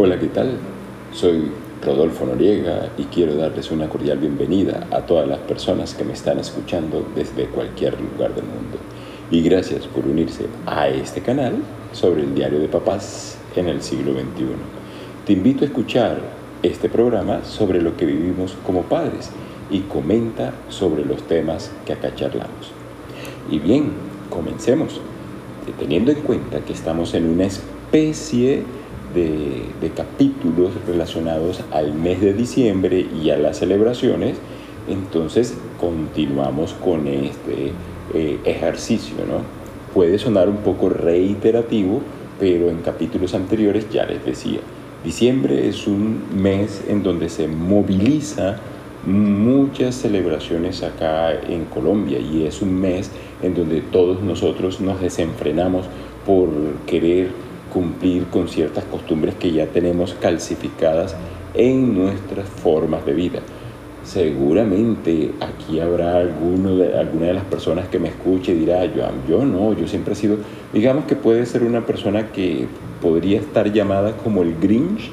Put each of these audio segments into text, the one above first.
Hola, ¿qué tal? Soy Rodolfo Noriega y quiero darles una cordial bienvenida a todas las personas que me están escuchando desde cualquier lugar del mundo. Y gracias por unirse a este canal sobre el diario de papás en el siglo XXI. Te invito a escuchar este programa sobre lo que vivimos como padres y comenta sobre los temas que acá charlamos. Y bien, comencemos, teniendo en cuenta que estamos en una especie de, capítulos relacionados al mes de diciembre y a las celebraciones, entonces continuamos con este eh, ejercicio. ¿no? Puede sonar un poco reiterativo, pero en capítulos anteriores ya les decía, diciembre es un mes en donde se moviliza muchas celebraciones acá en Colombia y es un mes en donde todos nosotros nos desenfrenamos por querer cumplir con ciertas costumbres que ya tenemos calcificadas en nuestras formas de vida. Seguramente aquí habrá alguno de, alguna de las personas que me escuche y dirá, yo, yo no, yo siempre he sido, digamos que puede ser una persona que podría estar llamada como el Grinch,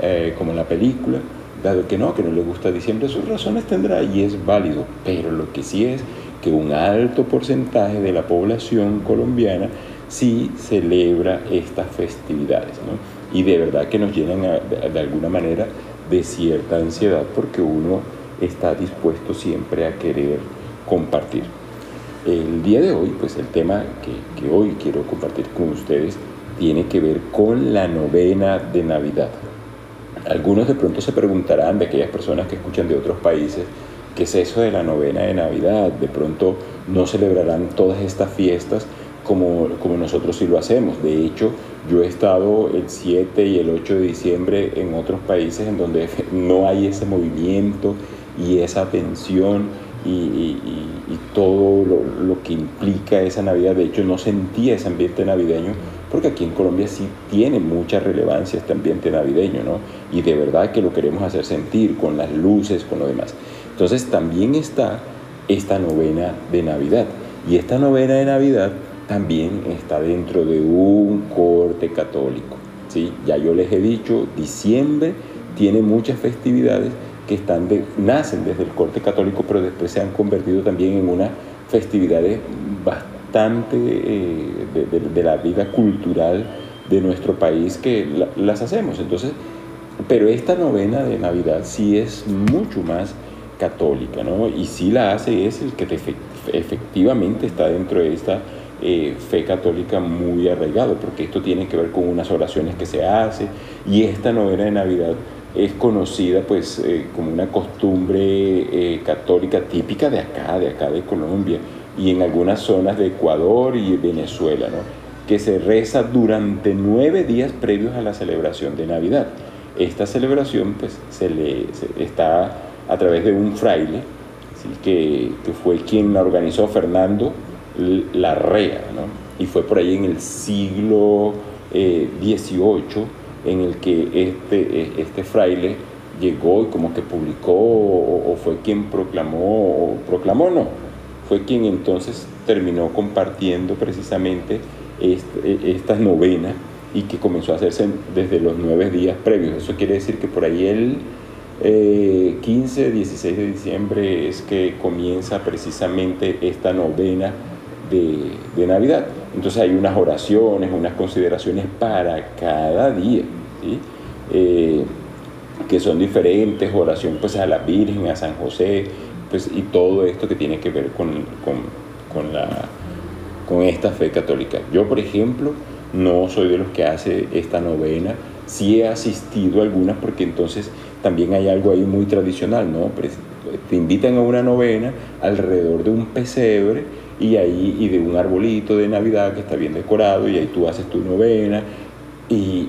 eh, como en la película, dado que no, que no le gusta diciembre, sus razones tendrá y es válido, pero lo que sí es que un alto porcentaje de la población colombiana sí celebra estas festividades. ¿no? Y de verdad que nos llenan de, alguna manera de cierta ansiedad porque uno está dispuesto siempre a querer compartir. El día de hoy, pues el tema que, que hoy quiero compartir con ustedes tiene que ver con la novena de Navidad. Algunos de pronto se preguntarán de aquellas personas que escuchan de otros países, ¿qué es eso de la novena de Navidad? De pronto no celebrarán todas estas fiestas como, como nosotros sí lo hacemos. De hecho, yo he estado el 7 y el 8 de diciembre en otros países en donde no hay ese movimiento y esa atención y, todo lo, lo, que implica esa Navidad. De hecho, no sentía ese ambiente navideño porque aquí en Colombia sí tiene mucha relevancia este ambiente navideño, ¿no? Y de verdad que lo queremos hacer sentir con las luces, con lo demás. Entonces también está esta novena de Navidad. Y esta novena de Navidad también está dentro de un corte católico. ¿sí? Ya yo les he dicho, diciembre tiene muchas festividades que están nacen desde el corte católico, pero después se han convertido también en unas festividades bastante eh, de, la vida cultural de nuestro país que las hacemos. Entonces, pero esta novena de Navidad sí es mucho más católica, ¿no? Y sí la hace es el que efectivamente está dentro de esta eh, fe católica muy arraigado, porque esto tiene que ver con unas oraciones que se hace y esta novena de Navidad es conocida pues eh, como una costumbre eh, católica típica de acá, de acá de Colombia y en algunas zonas de Ecuador y Venezuela, ¿no? que se reza durante nueve días previos a la celebración de Navidad. Esta celebración pues se le está a través de un fraile, que, que fue quien la organizó Fernando la rea, ¿no? Y fue por ahí en el siglo XVIII eh, en el que este, e, este fraile llegó y como que publicó o, fue quien proclamó, o proclamó no, fue quien entonces terminó compartiendo precisamente e, esta novena y que comenzó a hacerse desde los nueve días previos. Eso quiere decir que por ahí el 15, eh, 16 de diciembre es que comienza precisamente esta novena de, Navidad. Entonces hay unas oraciones, unas consideraciones para cada día, eh, que son diferentes, oración pues a la Virgen, a San José, pues, y todo esto que tiene que ver con, con, la, con esta fe católica. Yo, por ejemplo, no soy de los que hace esta novena, sí he asistido a algunas porque entonces también hay algo ahí muy tradicional, ¿no? Te invitan a una novena alrededor de un pesebre y ahí y de un arbolito de Navidad que está bien decorado y ahí tú haces tu novena y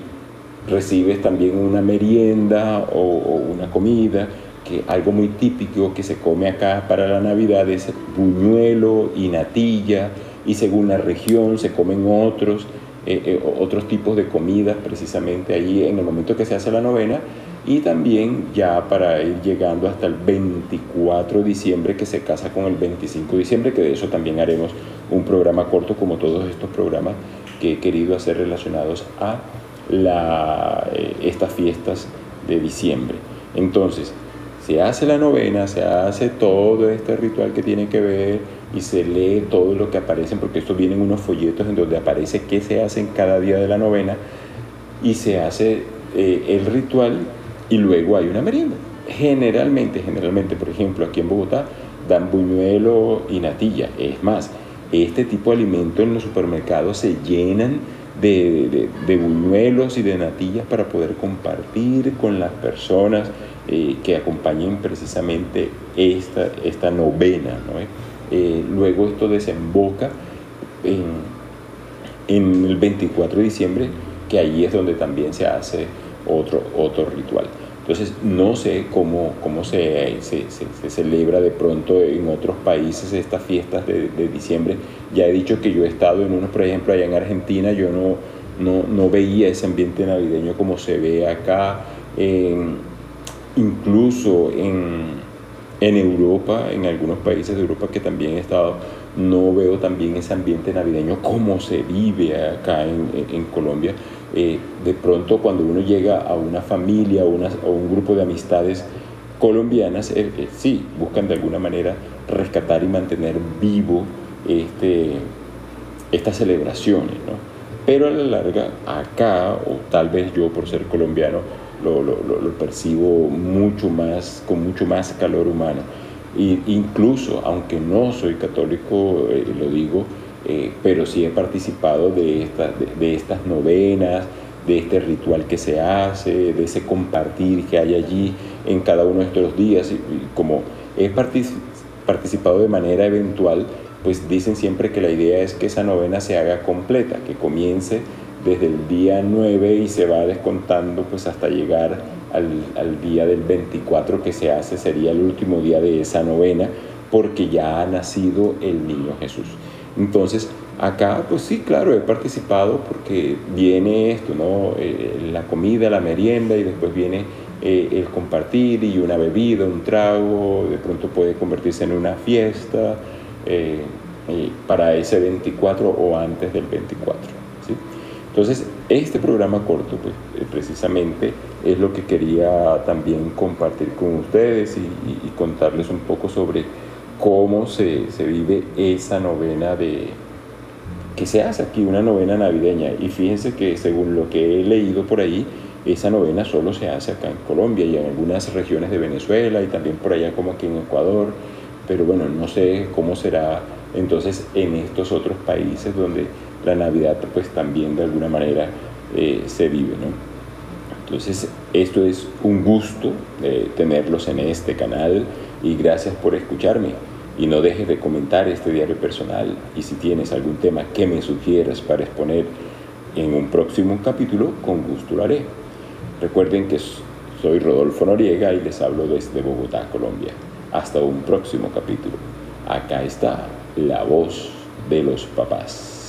recibes también una merienda o, una comida que algo muy típico que se come acá para la Navidad es buñuelo y natilla y según la región se comen otros eh, eh, otros tipos de comidas precisamente ahí en el momento que se hace la novena y también ya para ir llegando hasta el 24 de diciembre que se casa con el 25 de diciembre, que de eso también haremos un programa corto como todos estos programas que he querido hacer relacionados a la, eh, estas fiestas de diciembre. Entonces, se hace la novena, se hace todo este ritual que tiene que ver y se lee todo lo que aparece, porque esto vienen unos folletos en donde aparece qué se hace en cada día de la novena y se hace eh, el ritual y luego hay una merienda. Generalmente, generalmente, por ejemplo, aquí en Bogotá dan buñuelo y natilla. Es más, este tipo de alimentos en los supermercados se llenan de, buñuelos y de natillas para poder compartir con las personas eh, que acompañen precisamente esta, esta novena. Eh, luego esto desemboca en, en, el 24 de diciembre, que allí es donde también se hace otro, otro ritual. Entonces, no sé cómo, cómo se, se, se, celebra de pronto en otros países estas fiestas de, de, diciembre. Ya he dicho que yo he estado en unos, por ejemplo, allá en Argentina, yo no, no, no veía ese ambiente navideño como se ve acá, incluso en, en Europa, en algunos países de Europa que también he estado, no veo también ese ambiente navideño como se vive acá en, en Colombia. Eh, de pronto cuando uno llega a una familia o, un grupo de amistades colombianas, eh, eh, sí, buscan de alguna manera rescatar y mantener vivo este, estas celebraciones, ¿no? Pero a la larga, acá, o tal vez yo por ser colombiano, lo, lo, lo percibo mucho más, con mucho más calor humano. E incluso, aunque no soy católico, lo digo, eh, pero sí he participado de, de, estas novenas, de este ritual que se hace, de ese compartir que hay allí en cada uno de estos días. Y, como he participado de manera eventual, pues dicen siempre que la idea es que esa novena se haga completa, que comience desde el día 9 y se va descontando pues hasta llegar al, al, día del 24 que se hace, sería el último día de esa novena, porque ya ha nacido el niño Jesús. Entonces, acá, pues sí, claro, he participado porque viene esto, ¿no? Eh, la comida, la merienda y después viene eh, el compartir y una bebida, un trago, de pronto puede convertirse en una fiesta eh, para ese 24 o antes del 24. ¿sí? Entonces, este programa corto, pues precisamente es lo que quería también compartir con ustedes y contarles un poco sobre cómo se, se, vive esa novena de que se hace aquí, una novena navideña. Y fíjense que según lo que he leído por ahí, esa novena solo se hace acá en Colombia y en algunas regiones de Venezuela y también por allá como aquí en Ecuador. Pero bueno, no sé cómo será entonces en estos otros países donde la Navidad pues también de alguna manera eh, se vive. ¿no? Entonces esto es un gusto eh, tenerlos en este canal y gracias por escucharme. Y no dejes de comentar este diario personal y si tienes algún tema que me sugieras para exponer en un próximo capítulo, con gusto lo haré. Recuerden que soy Rodolfo Noriega y les hablo desde Bogotá, Colombia. Hasta un próximo capítulo. Acá está la voz de los papás.